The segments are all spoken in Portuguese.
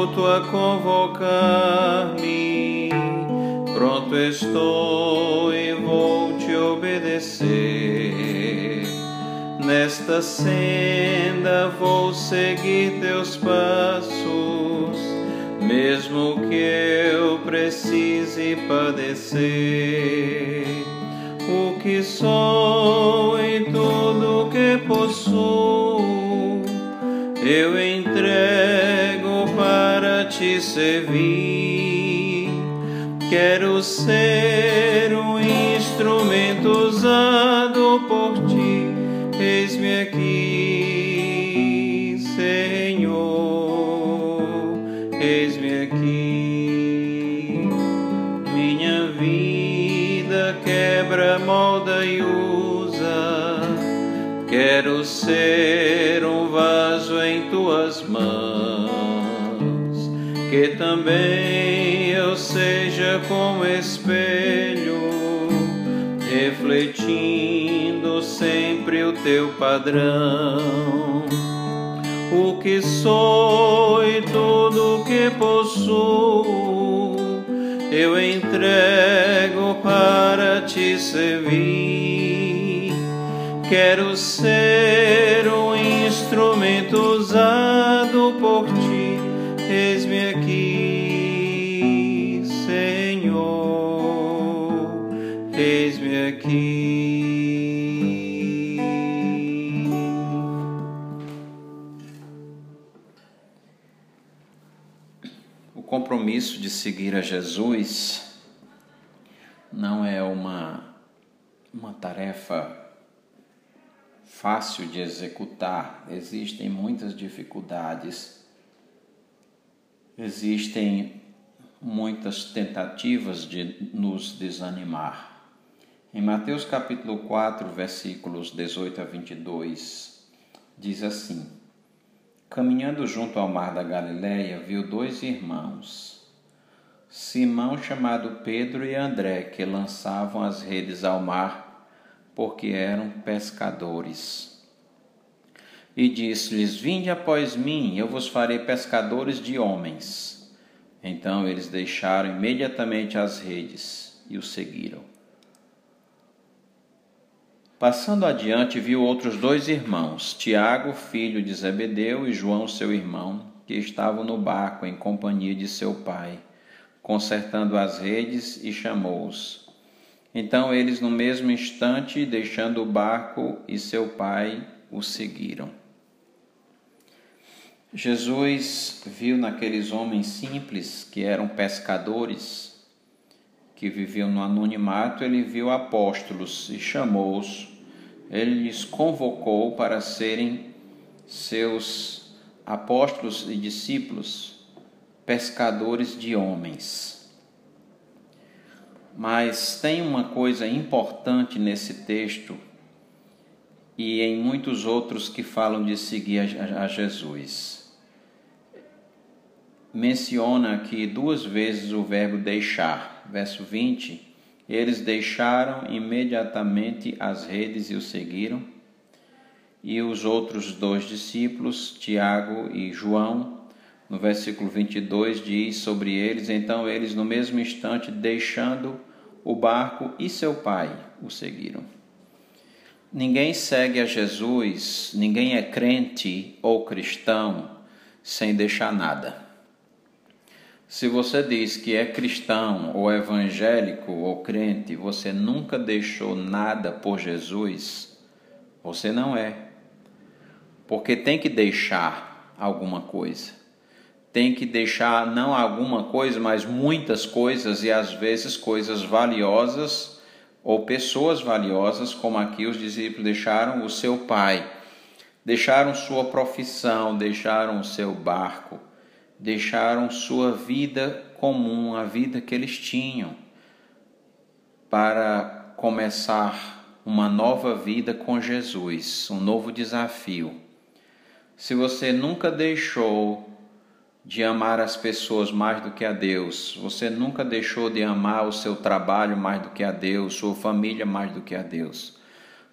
escuto a convocar-me, pronto estou e vou te obedecer. Nesta senda vou seguir teus passos, mesmo que eu precise padecer. O que sou e tudo que possuo, eu te servir. Quero ser um instrumento usado por ti Eis-me aqui, Senhor, eis-me aqui. Minha vida quebra, molda e usa. Quero ser um vaso em tuas mãos, que também eu seja como espelho, refletindo sempre o teu padrão. O que sou e tudo que possuo, eu entrego para te servir. Quero ser eis-me aqui, Senhor, eis-me aqui. O compromisso de seguir a Jesus não é uma, uma tarefa fácil de executar. Existem muitas dificuldades, existem muitas tentativas de nos desanimar. Em Mateus capítulo 4, versículos 18 a 22, diz assim: Caminhando junto ao mar da Galileia, viu dois irmãos, Simão chamado Pedro e André, que lançavam as redes ao mar, porque eram pescadores. E disse-lhes: Vinde após mim, eu vos farei pescadores de homens. Então eles deixaram imediatamente as redes e o seguiram. Passando adiante, viu outros dois irmãos, Tiago, filho de Zebedeu, e João, seu irmão, que estavam no barco em companhia de seu pai, consertando as redes, e chamou-os. Então eles, no mesmo instante, deixando o barco e seu pai, o seguiram. Jesus viu naqueles homens simples, que eram pescadores, que viviam no anonimato, ele viu apóstolos e chamou-os ele lhes convocou para serem seus apóstolos e discípulos, pescadores de homens. Mas tem uma coisa importante nesse texto e em muitos outros que falam de seguir a, Jesus. Menciona aqui duas vezes o verbo deixar, verso 20 eles deixaram imediatamente as redes e o seguiram. E os outros dois discípulos, Tiago e João, no versículo 22 diz sobre eles: Então eles, no mesmo instante, deixando o barco e seu pai, o seguiram. Ninguém segue a Jesus, ninguém é crente ou cristão sem deixar nada. Se você diz que é cristão ou evangélico ou crente, você nunca deixou nada por Jesus, você não é. Porque tem que deixar alguma coisa. Tem que deixar não alguma coisa, mas muitas coisas e às vezes coisas valiosas ou pessoas valiosas, como aqui os discípulos deixaram o seu pai, deixaram sua profissão, deixaram o seu barco deixaram sua vida comum, a vida que eles tinham, para começar uma nova vida com Jesus, um novo desafio. Se você nunca deixou de amar as pessoas mais do que a Deus, você nunca deixou de amar o seu trabalho mais do que a Deus, sua família mais do que a Deus,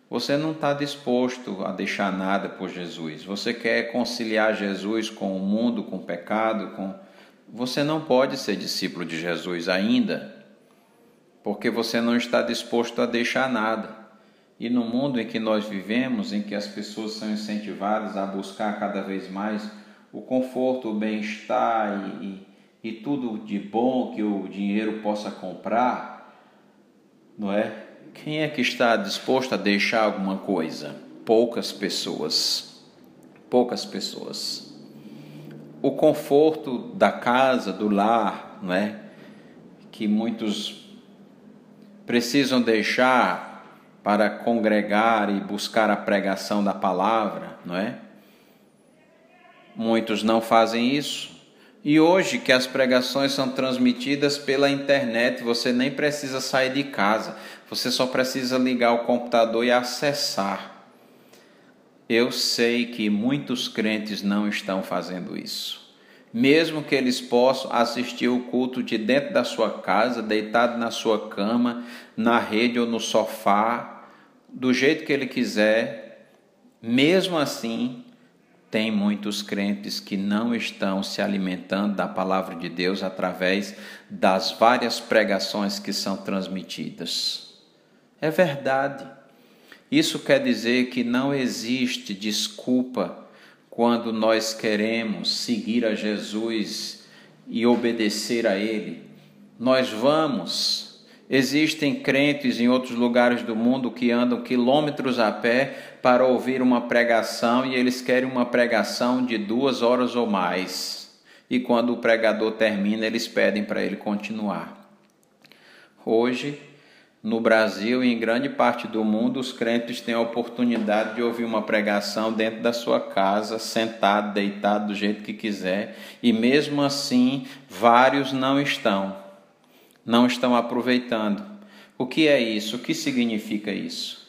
você não está disposto a deixar nada por Jesus. Você quer conciliar Jesus com o mundo, com o pecado, com, você não pode ser discípulo de Jesus ainda, porque você não está disposto a deixar nada. E no mundo em que nós vivemos, em que as pessoas são incentivadas a buscar cada vez mais o conforto, o bem-estar e, e, e tudo de bom que o dinheiro possa comprar, não é? Quem é que está disposto a deixar alguma coisa? Poucas pessoas. Poucas pessoas. O conforto da casa, do lar, não é? Que muitos precisam deixar para congregar e buscar a pregação da palavra, não é? Muitos não fazem isso. E hoje que as pregações são transmitidas pela internet, você nem precisa sair de casa, você só precisa ligar o computador e acessar. Eu sei que muitos crentes não estão fazendo isso. Mesmo que eles possam assistir o culto de dentro da sua casa, deitado na sua cama, na rede ou no sofá, do jeito que ele quiser, mesmo assim, tem muitos crentes que não estão se alimentando da palavra de Deus através das várias pregações que são transmitidas. É verdade. Isso quer dizer que não existe desculpa quando nós queremos seguir a Jesus e obedecer a Ele. Nós vamos Existem crentes em outros lugares do mundo que andam quilômetros a pé para ouvir uma pregação e eles querem uma pregação de duas horas ou mais. E quando o pregador termina, eles pedem para ele continuar. Hoje, no Brasil e em grande parte do mundo, os crentes têm a oportunidade de ouvir uma pregação dentro da sua casa, sentado, deitado, do jeito que quiser, e mesmo assim, vários não estão não estão aproveitando. O que é isso? O que significa isso?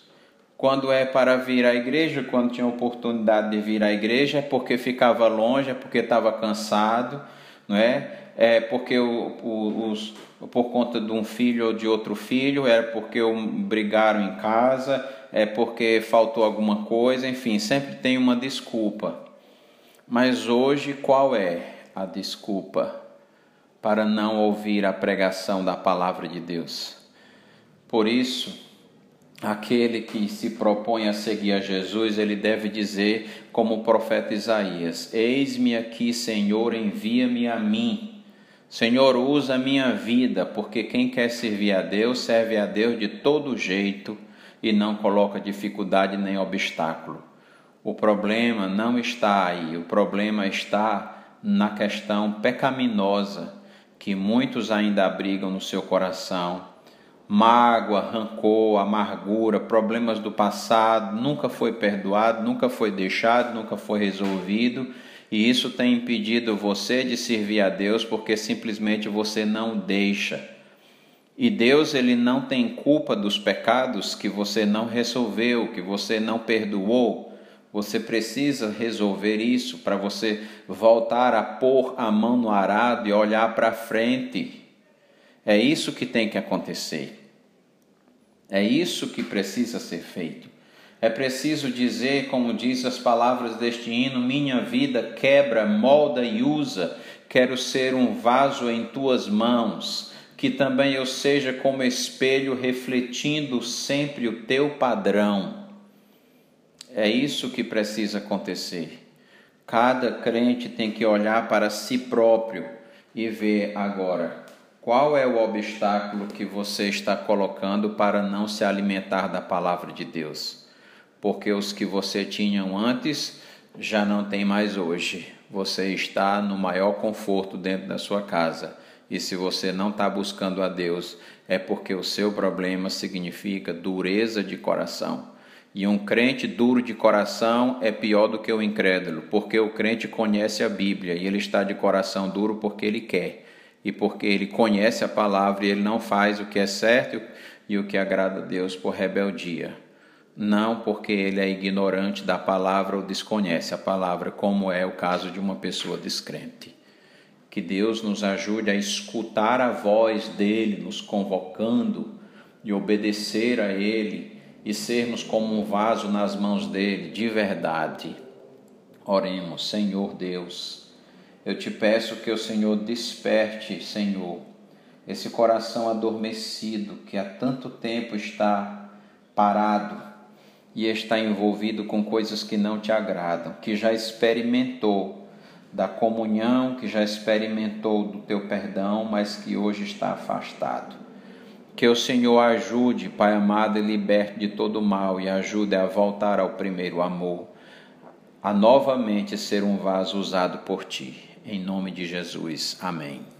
Quando é para vir à igreja, quando tinha oportunidade de vir à igreja, é porque ficava longe, é porque estava cansado, não é? É porque o, o, os, por conta de um filho ou de outro filho, é porque brigaram em casa, é porque faltou alguma coisa, enfim, sempre tem uma desculpa. Mas hoje qual é a desculpa? Para não ouvir a pregação da palavra de Deus. Por isso, aquele que se propõe a seguir a Jesus, ele deve dizer, como o profeta Isaías: Eis-me aqui, Senhor, envia-me a mim. Senhor, usa a minha vida, porque quem quer servir a Deus, serve a Deus de todo jeito e não coloca dificuldade nem obstáculo. O problema não está aí, o problema está na questão pecaminosa que muitos ainda abrigam no seu coração. Mágoa, rancor, amargura, problemas do passado, nunca foi perdoado, nunca foi deixado, nunca foi resolvido, e isso tem impedido você de servir a Deus porque simplesmente você não deixa. E Deus ele não tem culpa dos pecados que você não resolveu, que você não perdoou. Você precisa resolver isso para você voltar a pôr a mão no arado e olhar para frente. É isso que tem que acontecer. É isso que precisa ser feito. É preciso dizer, como diz as palavras deste hino: Minha vida quebra, molda e usa. Quero ser um vaso em tuas mãos, que também eu seja como espelho refletindo sempre o teu padrão. É isso que precisa acontecer. Cada crente tem que olhar para si próprio e ver agora qual é o obstáculo que você está colocando para não se alimentar da palavra de Deus. Porque os que você tinha antes já não tem mais hoje. Você está no maior conforto dentro da sua casa. E se você não está buscando a Deus, é porque o seu problema significa dureza de coração. E um crente duro de coração é pior do que o incrédulo, porque o crente conhece a Bíblia e ele está de coração duro porque ele quer e porque ele conhece a palavra e ele não faz o que é certo e o que agrada a Deus por rebeldia. Não porque ele é ignorante da palavra ou desconhece a palavra, como é o caso de uma pessoa descrente. Que Deus nos ajude a escutar a voz dele, nos convocando e obedecer a ele e sermos como um vaso nas mãos dele, de verdade. Oremos, Senhor Deus, Eu te peço que o Senhor desperte, Senhor, esse coração adormecido que há tanto tempo está parado e está envolvido com coisas que não te agradam, que já experimentou da comunhão, que já experimentou do teu perdão, mas que hoje está afastado. Que o Senhor ajude, Pai amado, e liberte de todo mal e ajude a voltar ao primeiro amor, a novamente ser um vaso usado por ti. Em nome de Jesus. Amém.